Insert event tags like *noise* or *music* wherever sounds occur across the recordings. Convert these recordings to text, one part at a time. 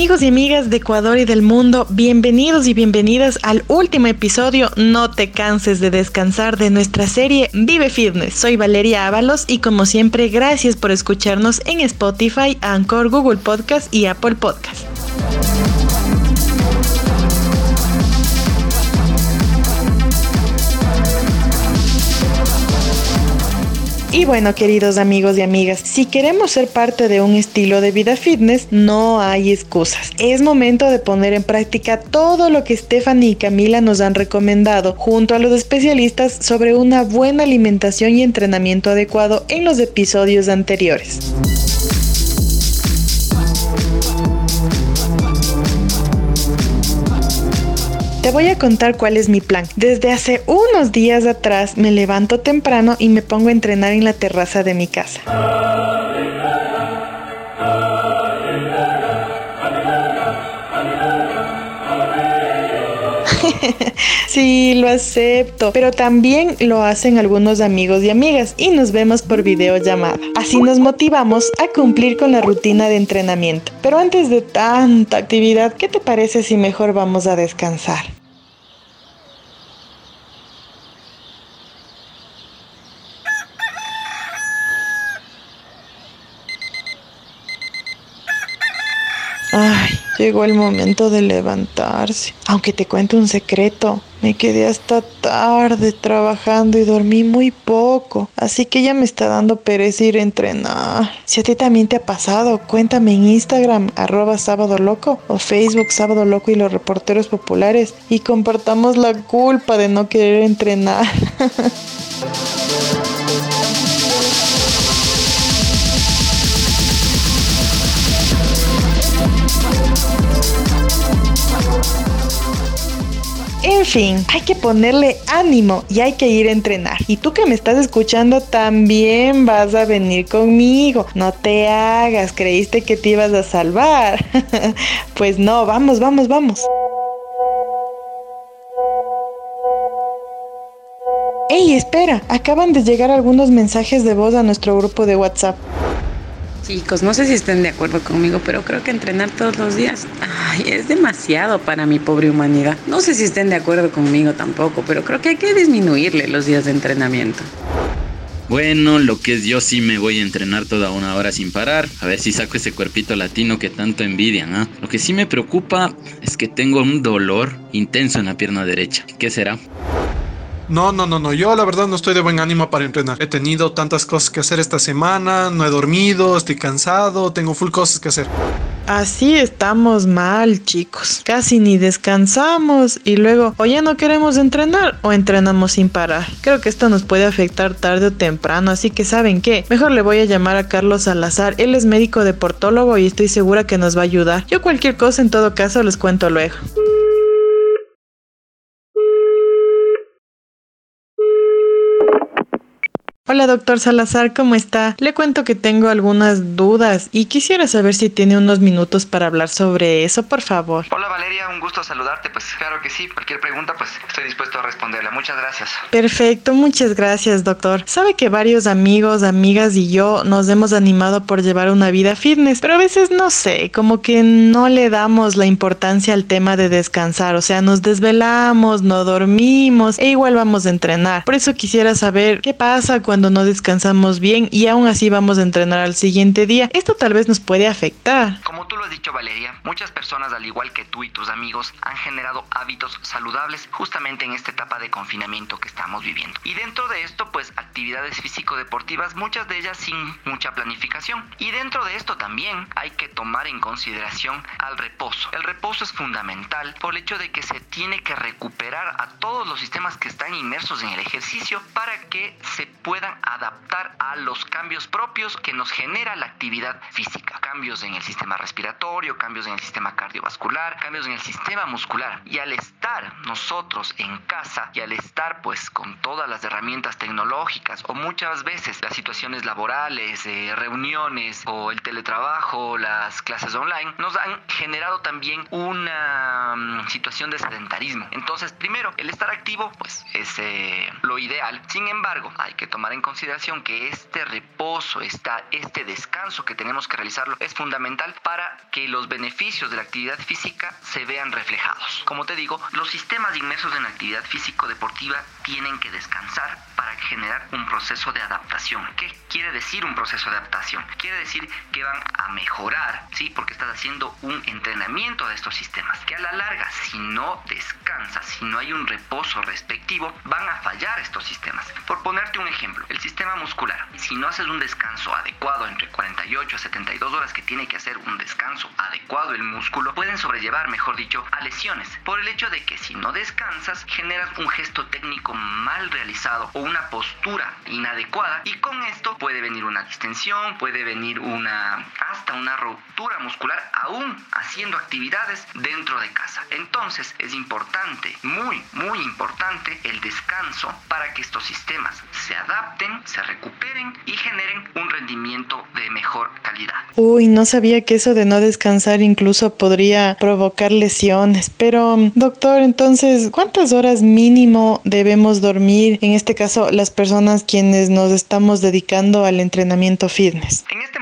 Amigos y amigas de Ecuador y del mundo, bienvenidos y bienvenidas al último episodio No te canses de descansar de nuestra serie Vive Fitness. Soy Valeria Ábalos y como siempre gracias por escucharnos en Spotify, Anchor, Google Podcast y Apple Podcast. Y bueno, queridos amigos y amigas, si queremos ser parte de un estilo de vida fitness, no hay excusas. Es momento de poner en práctica todo lo que Stephanie y Camila nos han recomendado junto a los especialistas sobre una buena alimentación y entrenamiento adecuado en los episodios anteriores. Te voy a contar cuál es mi plan. Desde hace unos días atrás me levanto temprano y me pongo a entrenar en la terraza de mi casa. *laughs* sí, lo acepto, pero también lo hacen algunos amigos y amigas y nos vemos por videollamada. Así nos motivamos a cumplir con la rutina de entrenamiento. Pero antes de tanta actividad, ¿qué te parece si mejor vamos a descansar? Ay, llegó el momento de levantarse. Aunque te cuento un secreto, me quedé hasta tarde trabajando y dormí muy poco, así que ya me está dando pereza ir a entrenar. Si a ti también te ha pasado, cuéntame en Instagram, arroba sábado o Facebook sábado loco y los reporteros populares y compartamos la culpa de no querer entrenar. *laughs* fin, hay que ponerle ánimo y hay que ir a entrenar. Y tú que me estás escuchando también vas a venir conmigo. No te hagas, creíste que te ibas a salvar. *laughs* pues no, vamos, vamos, vamos. ¡Ey, espera! Acaban de llegar algunos mensajes de voz a nuestro grupo de WhatsApp. Chicos, no sé si estén de acuerdo conmigo, pero creo que entrenar todos los días ay, es demasiado para mi pobre humanidad. No sé si estén de acuerdo conmigo tampoco, pero creo que hay que disminuirle los días de entrenamiento. Bueno, lo que es yo sí me voy a entrenar toda una hora sin parar, a ver si saco ese cuerpito latino que tanto envidian. ¿ah? Lo que sí me preocupa es que tengo un dolor intenso en la pierna derecha. ¿Qué será? No, no, no, no. Yo la verdad no estoy de buen ánimo para entrenar. He tenido tantas cosas que hacer esta semana, no he dormido, estoy cansado, tengo full cosas que hacer. Así estamos mal, chicos. Casi ni descansamos y luego o ya no queremos entrenar o entrenamos sin parar. Creo que esto nos puede afectar tarde o temprano, así que ¿saben qué? Mejor le voy a llamar a Carlos Salazar. Él es médico deportólogo y estoy segura que nos va a ayudar. Yo cualquier cosa en todo caso les cuento luego. Hola, doctor Salazar, ¿cómo está? Le cuento que tengo algunas dudas y quisiera saber si tiene unos minutos para hablar sobre eso, por favor. Valeria, un gusto saludarte. Pues claro que sí, cualquier pregunta, pues estoy dispuesto a responderla. Muchas gracias. Perfecto, muchas gracias, doctor. Sabe que varios amigos, amigas y yo nos hemos animado por llevar una vida fitness, pero a veces no sé, como que no le damos la importancia al tema de descansar, o sea, nos desvelamos, no dormimos e igual vamos a entrenar. Por eso quisiera saber qué pasa cuando no descansamos bien y aún así vamos a entrenar al siguiente día. Esto tal vez nos puede afectar. Como tú lo has dicho Valeria, muchas personas al igual que tú y tus amigos han generado hábitos saludables justamente en esta etapa de confinamiento que estamos viviendo. Y dentro de esto pues actividades físico-deportivas, muchas de ellas sin mucha planificación. Y dentro de esto también hay que tomar en consideración al reposo. El reposo es fundamental por el hecho de que se tiene que recuperar a todos los sistemas que están inmersos en el ejercicio para que se puedan adaptar a los cambios propios que nos genera la actividad física. Cambios en el sistema respiratorio cambios en el sistema cardiovascular, cambios en el sistema muscular. Y al estar nosotros en casa y al estar pues con todas las herramientas tecnológicas o muchas veces las situaciones laborales, eh, reuniones o el teletrabajo, las clases online, nos han generado también una mm, situación de sedentarismo. Entonces, primero, el estar activo pues es eh, lo ideal. Sin embargo, hay que tomar en consideración que este reposo, esta, este descanso que tenemos que realizarlo es fundamental para que los beneficios de la actividad física se vean reflejados. Como te digo, los sistemas inmersos en actividad físico-deportiva tienen que descansar para generar un proceso de adaptación. ¿Qué quiere decir un proceso de adaptación? Quiere decir que van a mejorar, ¿sí? Porque estás haciendo un entrenamiento de estos sistemas. Que a la larga, si no descansas, si no hay un reposo respectivo, van a fallar estos sistemas. Por ponerte un ejemplo, el sistema muscular, si no haces un descanso adecuado entre 48 a 72 horas que tiene que hacer un descanso adecuado el músculo, pueden sobrellevar, mejor dicho, a lesiones. Por el hecho de que si no descansas, generas un gesto técnico mal realizado o una postura inadecuada y con esto puede venir una distensión, puede venir una hasta una ruptura muscular aún haciendo actividades dentro de casa. Entonces es importante, muy muy importante el descanso para que estos sistemas se adapten, se recuperen y generen un rendimiento de mejor calidad. Uy, no sabía que eso de no descansar incluso podría provocar lesiones, pero doctor, entonces, ¿cuántas horas mínimo debemos dormir en este caso las personas quienes nos estamos dedicando al entrenamiento fitness? En este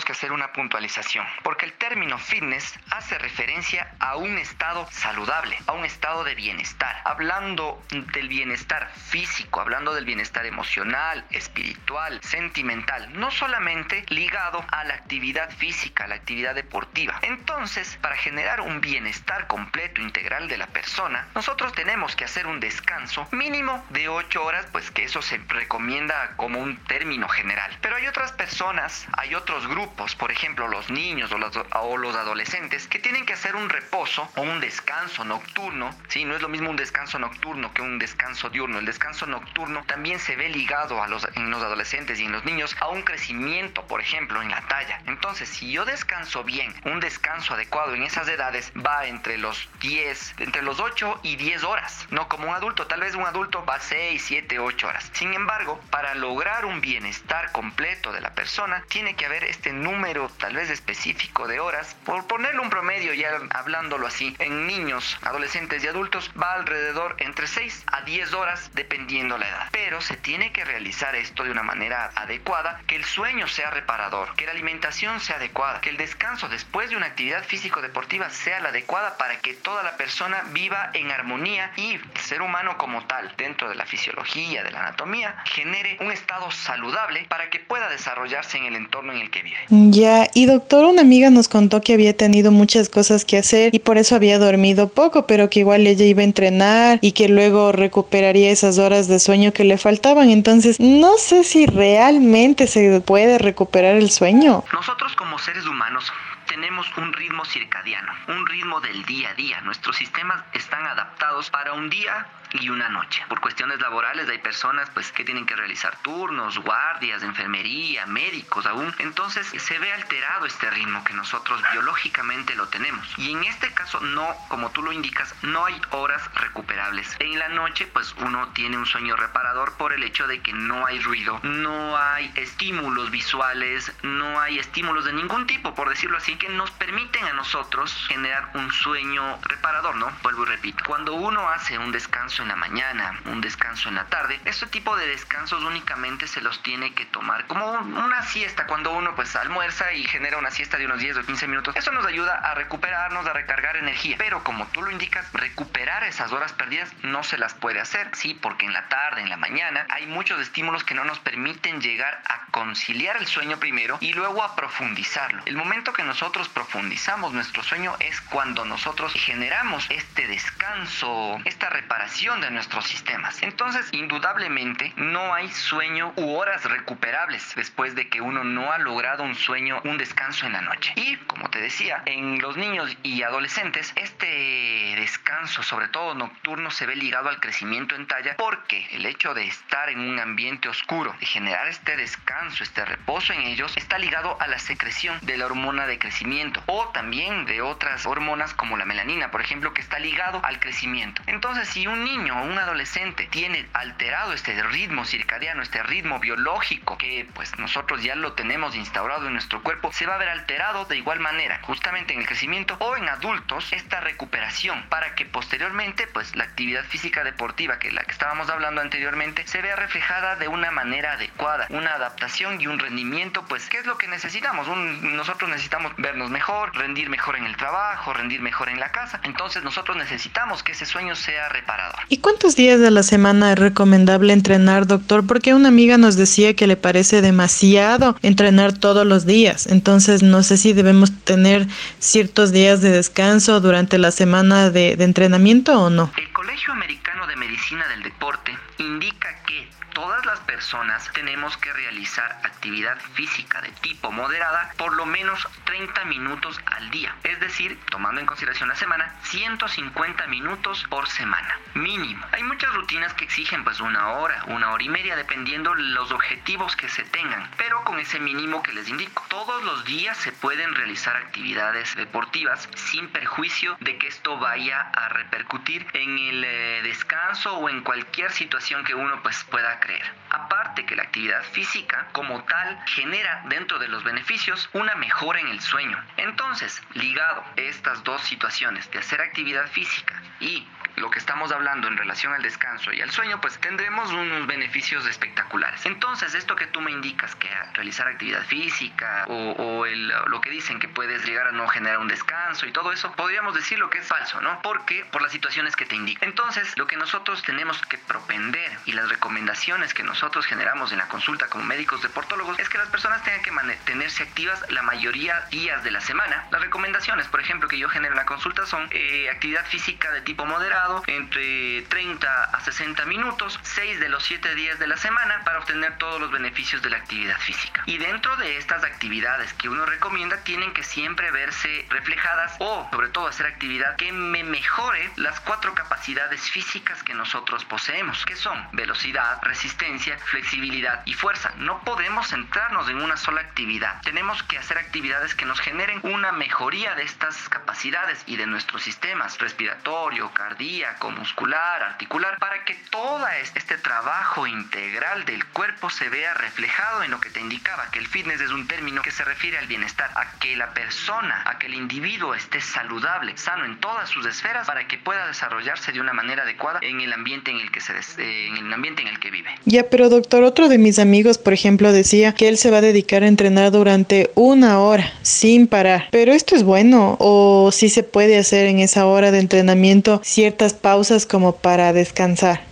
que hacer una puntualización, porque el término fitness hace referencia a un estado saludable, a un estado de bienestar. Hablando del bienestar físico, hablando del bienestar emocional, espiritual, sentimental, no solamente ligado a la actividad física, a la actividad deportiva. Entonces, para generar un bienestar completo, integral de la persona, nosotros tenemos que hacer un descanso mínimo de 8 horas, pues que eso se recomienda como un término general. Pero hay otras personas, hay otros grupos, por ejemplo los niños o los, o los adolescentes, que tienen que hacer un reposo o un descanso nocturno. Sí, no es lo mismo un descanso nocturno que un descanso diurno. El descanso nocturno también se ve ligado a los, en los adolescentes y en los niños a un crecimiento, por ejemplo, en la talla. Entonces, si yo descanso bien, un descanso adecuado en esas edades va entre los 10, entre los 8 y 10 horas. No como un adulto, tal vez un adulto va 6, 7, 8 horas. Sin embargo, para lograr un bienestar completo de la persona, tiene que haber este número tal vez específico de horas, por ponerlo un promedio ya hablándolo así, en niños, adolescentes y adultos va alrededor entre 6 a 10 horas dependiendo la edad. Pero se tiene que realizar esto de una manera adecuada, que el sueño sea reparador, que la alimentación sea adecuada, que el descanso después de una actividad físico-deportiva sea la adecuada para que toda la persona viva en armonía y el ser humano como tal, dentro de la fisiología, de la anatomía genere un estado saludable para que pueda desarrollarse en el entorno en el que vive. Ya, y doctor, una amiga nos contó que había tenido muchas cosas que hacer y por eso había dormido poco, pero que igual ella iba a entrenar y que luego recuperaría esas horas de sueño que le faltaban. Entonces, no sé si realmente se puede recuperar el sueño. Nosotros como seres humanos tenemos un ritmo circadiano, un ritmo del día a día. Nuestros sistemas están adaptados para un día y una noche. Por cuestiones laborales hay personas pues que tienen que realizar turnos, guardias, enfermería, médicos aún. Entonces se ve alterado este ritmo que nosotros biológicamente lo tenemos. Y en este caso no, como tú lo indicas, no hay horas recuperables. En la noche pues uno tiene un sueño reparador por el hecho de que no hay ruido, no hay estímulos visuales, no hay estímulos de ningún tipo, por decirlo así, que nos permiten a nosotros generar un sueño reparador, ¿no? Vuelvo y repito. Cuando uno hace un descanso en la mañana, un descanso en la tarde. Este tipo de descansos únicamente se los tiene que tomar como una siesta cuando uno pues almuerza y genera una siesta de unos 10 o 15 minutos. Eso nos ayuda a recuperarnos, a recargar energía. Pero como tú lo indicas, recuperar esas horas perdidas no se las puede hacer. Sí, porque en la tarde, en la mañana, hay muchos estímulos que no nos permiten llegar a conciliar el sueño primero y luego a profundizarlo. El momento que nosotros profundizamos nuestro sueño es cuando nosotros generamos este descanso, esta reparación de nuestros sistemas. Entonces, indudablemente, no hay sueño u horas recuperables después de que uno no ha logrado un sueño, un descanso en la noche. Y, como te decía, en los niños y adolescentes, este descanso, sobre todo nocturno, se ve ligado al crecimiento en talla porque el hecho de estar en un ambiente oscuro, de generar este descanso, este reposo en ellos, está ligado a la secreción de la hormona de crecimiento o también de otras hormonas como la melanina, por ejemplo, que está ligado al crecimiento. Entonces, si un niño o un adolescente tiene alterado este ritmo circadiano, este ritmo biológico que pues nosotros ya lo tenemos instaurado en nuestro cuerpo, se va a ver alterado de igual manera, justamente en el crecimiento o en adultos, esta recuperación para que posteriormente pues la actividad física deportiva que la que estábamos hablando anteriormente se vea reflejada de una manera adecuada, una adaptación y un rendimiento pues ¿qué es lo que necesitamos? nosotros necesitamos vernos mejor, rendir mejor en el trabajo, rendir mejor en la casa. Entonces nosotros necesitamos que ese sueño sea reparador. ¿Y cuántos días de la semana es recomendable entrenar, doctor? Porque una amiga nos decía que le parece demasiado entrenar todos los días. Entonces no sé si debemos tener ciertos días de descanso durante la semana de, entrenamiento o no. El Colegio Americano de Medicina del Deporte indica que todas las personas tenemos que realizar actividad física de tipo moderada por lo menos 30 minutos al día. Es decir, tomando en consideración la semana, 150 minutos por semana, mínimo. Hay muchas rutinas que exigen pues una hora, una hora y media, dependiendo los objetivos que se tengan, pero con ese mínimo que les indico. Todos los días se pueden realizar actividades deportivas sin perjuicio de que esto vaya a repercutir en el eh, descanso o en cualquier situación que uno pues pueda creer. Aparte que la actividad física como tal genera dentro de los beneficios una mejora en el sueño. Entonces, ligado estas dos situaciones de hacer actividad física y lo que estamos hablando en relación al descanso y al sueño, pues tendremos unos beneficios espectaculares. Entonces, esto que tú me indicas, que realizar actividad física o, lo que dicen que puedes llegar a no generar un descanso y todo eso, podríamos decir lo que es falso, ¿no? Porque por las situaciones que te indican. Entonces, lo que nosotros tenemos que propender y las recomendaciones que nosotros generamos en la consulta como médicos deportólogos es que las personas tengan que mantenerse activas la mayoría días de la semana. Las recomendaciones, por ejemplo, que yo genero en la consulta son eh, actividad física de tipo moderado, entre 30 a 60 minutos, 6 de los 7 días de la semana para obtener todos los beneficios de la actividad física. Y dentro de estas actividades que uno recomienda tienen que siempre verse reflejadas o sobre todo hacer actividad que me mejore las cuatro capacidades físicas que nosotros poseemos, que son velocidad, resistencia, flexibilidad y fuerza. No podemos centrarnos en una sola actividad. Tenemos que hacer actividades que nos generen una mejoría de estas capacidades y de nuestros sistemas respiratorio, cardíaco, muscular, articular, para que todo este trabajo integral del cuerpo se vea reflejado en lo que te indicaba, que el fitness es un término que se refiere al bienestar, a que la persona, a que el individuo esté saludable, sano en todas sus esferas para que pueda desarrollarse de una manera adecuada en el ambiente en el que se eh, en el ambiente en el que vive. Ya, pero doctor, otro de mis amigos, por ejemplo, decía que él se va a dedicar a entrenar durante una hora sin parar. Pero esto es bueno o si se puede hacer en esa hora de entrenamiento cierta pausas como para descansar.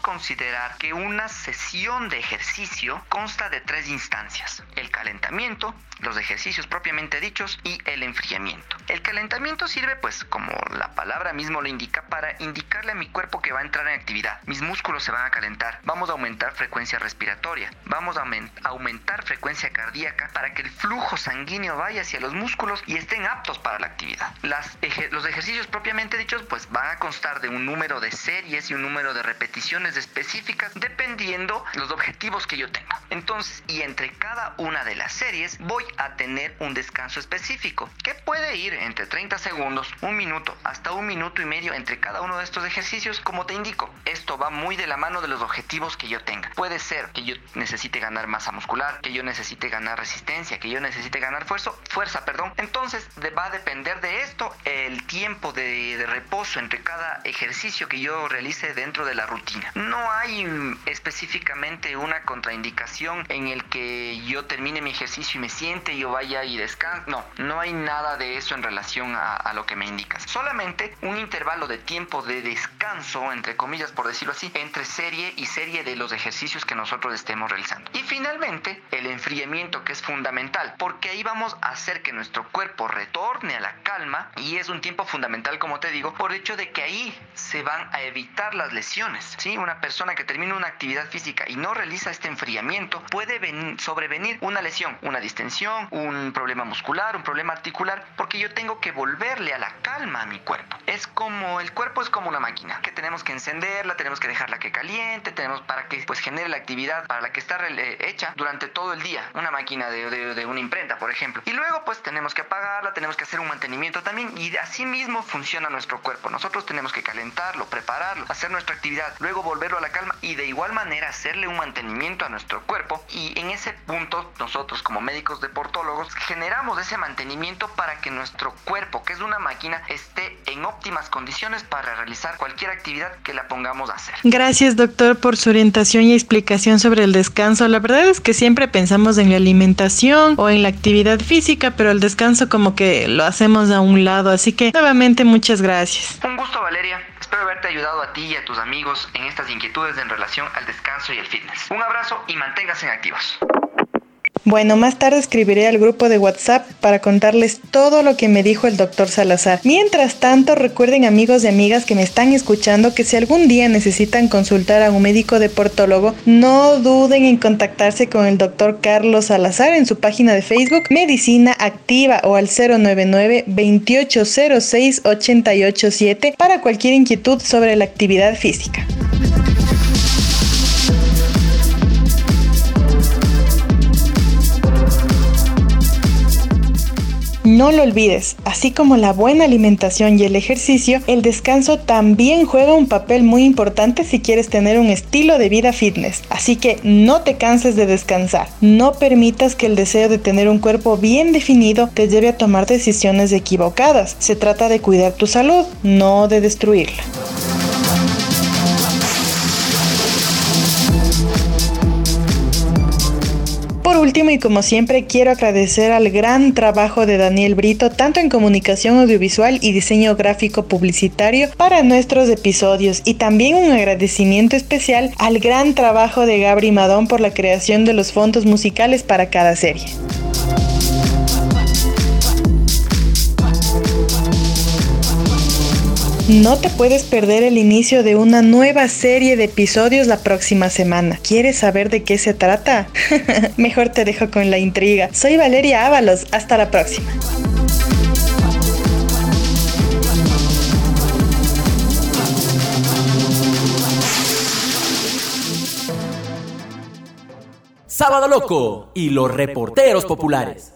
Considerar que una sesión de ejercicio consta de tres instancias, el calentamiento, los ejercicios propiamente dichos y el enfriamiento. El calentamiento sirve pues como la palabra mismo lo indica para indicarle a mi cuerpo que va a entrar en actividad. Mis músculos se van a calentar, vamos a aumentar frecuencia respiratoria, vamos a aumentar frecuencia cardíaca para que el flujo sanguíneo vaya hacia los músculos y estén aptos para la actividad. Los ejercicios propiamente dichos pues van a constar de un número de series y un número de repeticiones específicas dependiendo los objetivos que yo tenga. Entonces, y entre cada una de las series voy a tener un descanso específico que puede ir entre 30 segundos, un minuto, hasta un minuto y medio entre cada uno de estos ejercicios. Como te indico, esto va muy de la mano de los objetivos que yo tenga. Puede ser que yo necesite ganar masa muscular, que yo necesite ganar resistencia, que yo necesite ganar fuerza, fuerza, perdón. Entonces va a depender de esto el tiempo de reposo entre cada ejercicio que yo realice dentro de la rutina. No hay específicamente una contraindicación en el que yo termine mi ejercicio y me siente, yo vaya y descanse. No, no hay nada de eso en relación a, a lo que me indicas. Solamente un intervalo de tiempo de descanso, entre comillas por decirlo así, entre serie y serie de los ejercicios que nosotros estemos realizando. Y finalmente, el enfriamiento que es fundamental, porque ahí vamos a hacer que nuestro cuerpo retorne a la calma y es un tiempo fundamental, como te digo, por el hecho de que ahí se van a evitar las lesiones. ¿sí? Una persona que termina una actividad física y no realiza este enfriamiento puede sobrevenir una lesión, una distensión, un problema muscular, un problema articular, porque yo tengo que volverle a la calma a mi cuerpo. Es como el cuerpo es como una máquina que tenemos que encenderla, tenemos que dejarla que caliente, tenemos para que pues genere la actividad para la que está eh, hecha durante todo el día, una máquina de, de, de una imprenta, por ejemplo. Y luego pues tenemos que apagarla, tenemos que hacer un mantenimiento también y así mismo funciona nuestro cuerpo. Nosotros tenemos que calentarlo, prepararlo, hacer nuestra actividad, luego volverlo a la calma y de igual manera hacerle un mantenimiento a nuestro cuerpo y en ese punto nosotros como médicos deportólogos generamos ese mantenimiento para que nuestro cuerpo, que es una máquina, esté en óptimas condiciones para realizar cualquier actividad que la pongamos a hacer. Gracias doctor por su orientación y explicación sobre el descanso. La verdad es que siempre pensamos en la alimentación o en la actividad física, pero el descanso como que lo hacemos a un lado. Así que nuevamente muchas gracias. Un gusto Valeria. Espero haberte ayudado a ti y a tus amigos en estas inquietudes en relación al descanso y el fitness. Un abrazo y manténganse activos. Bueno, más tarde escribiré al grupo de WhatsApp para contarles todo lo que me dijo el doctor Salazar. Mientras tanto, recuerden amigos y amigas que me están escuchando que si algún día necesitan consultar a un médico deportólogo, no duden en contactarse con el doctor Carlos Salazar en su página de Facebook Medicina Activa o al 099 2806 887 para cualquier inquietud sobre la actividad física. No lo olvides, así como la buena alimentación y el ejercicio, el descanso también juega un papel muy importante si quieres tener un estilo de vida fitness. Así que no te canses de descansar. No permitas que el deseo de tener un cuerpo bien definido te lleve a tomar decisiones equivocadas. Se trata de cuidar tu salud, no de destruirla. Último y como siempre quiero agradecer al gran trabajo de Daniel Brito tanto en comunicación audiovisual y diseño gráfico publicitario para nuestros episodios y también un agradecimiento especial al gran trabajo de Gabri Madón por la creación de los fondos musicales para cada serie. No te puedes perder el inicio de una nueva serie de episodios la próxima semana. ¿Quieres saber de qué se trata? *laughs* Mejor te dejo con la intriga. Soy Valeria Ábalos. Hasta la próxima. Sábado Loco y los reporteros populares.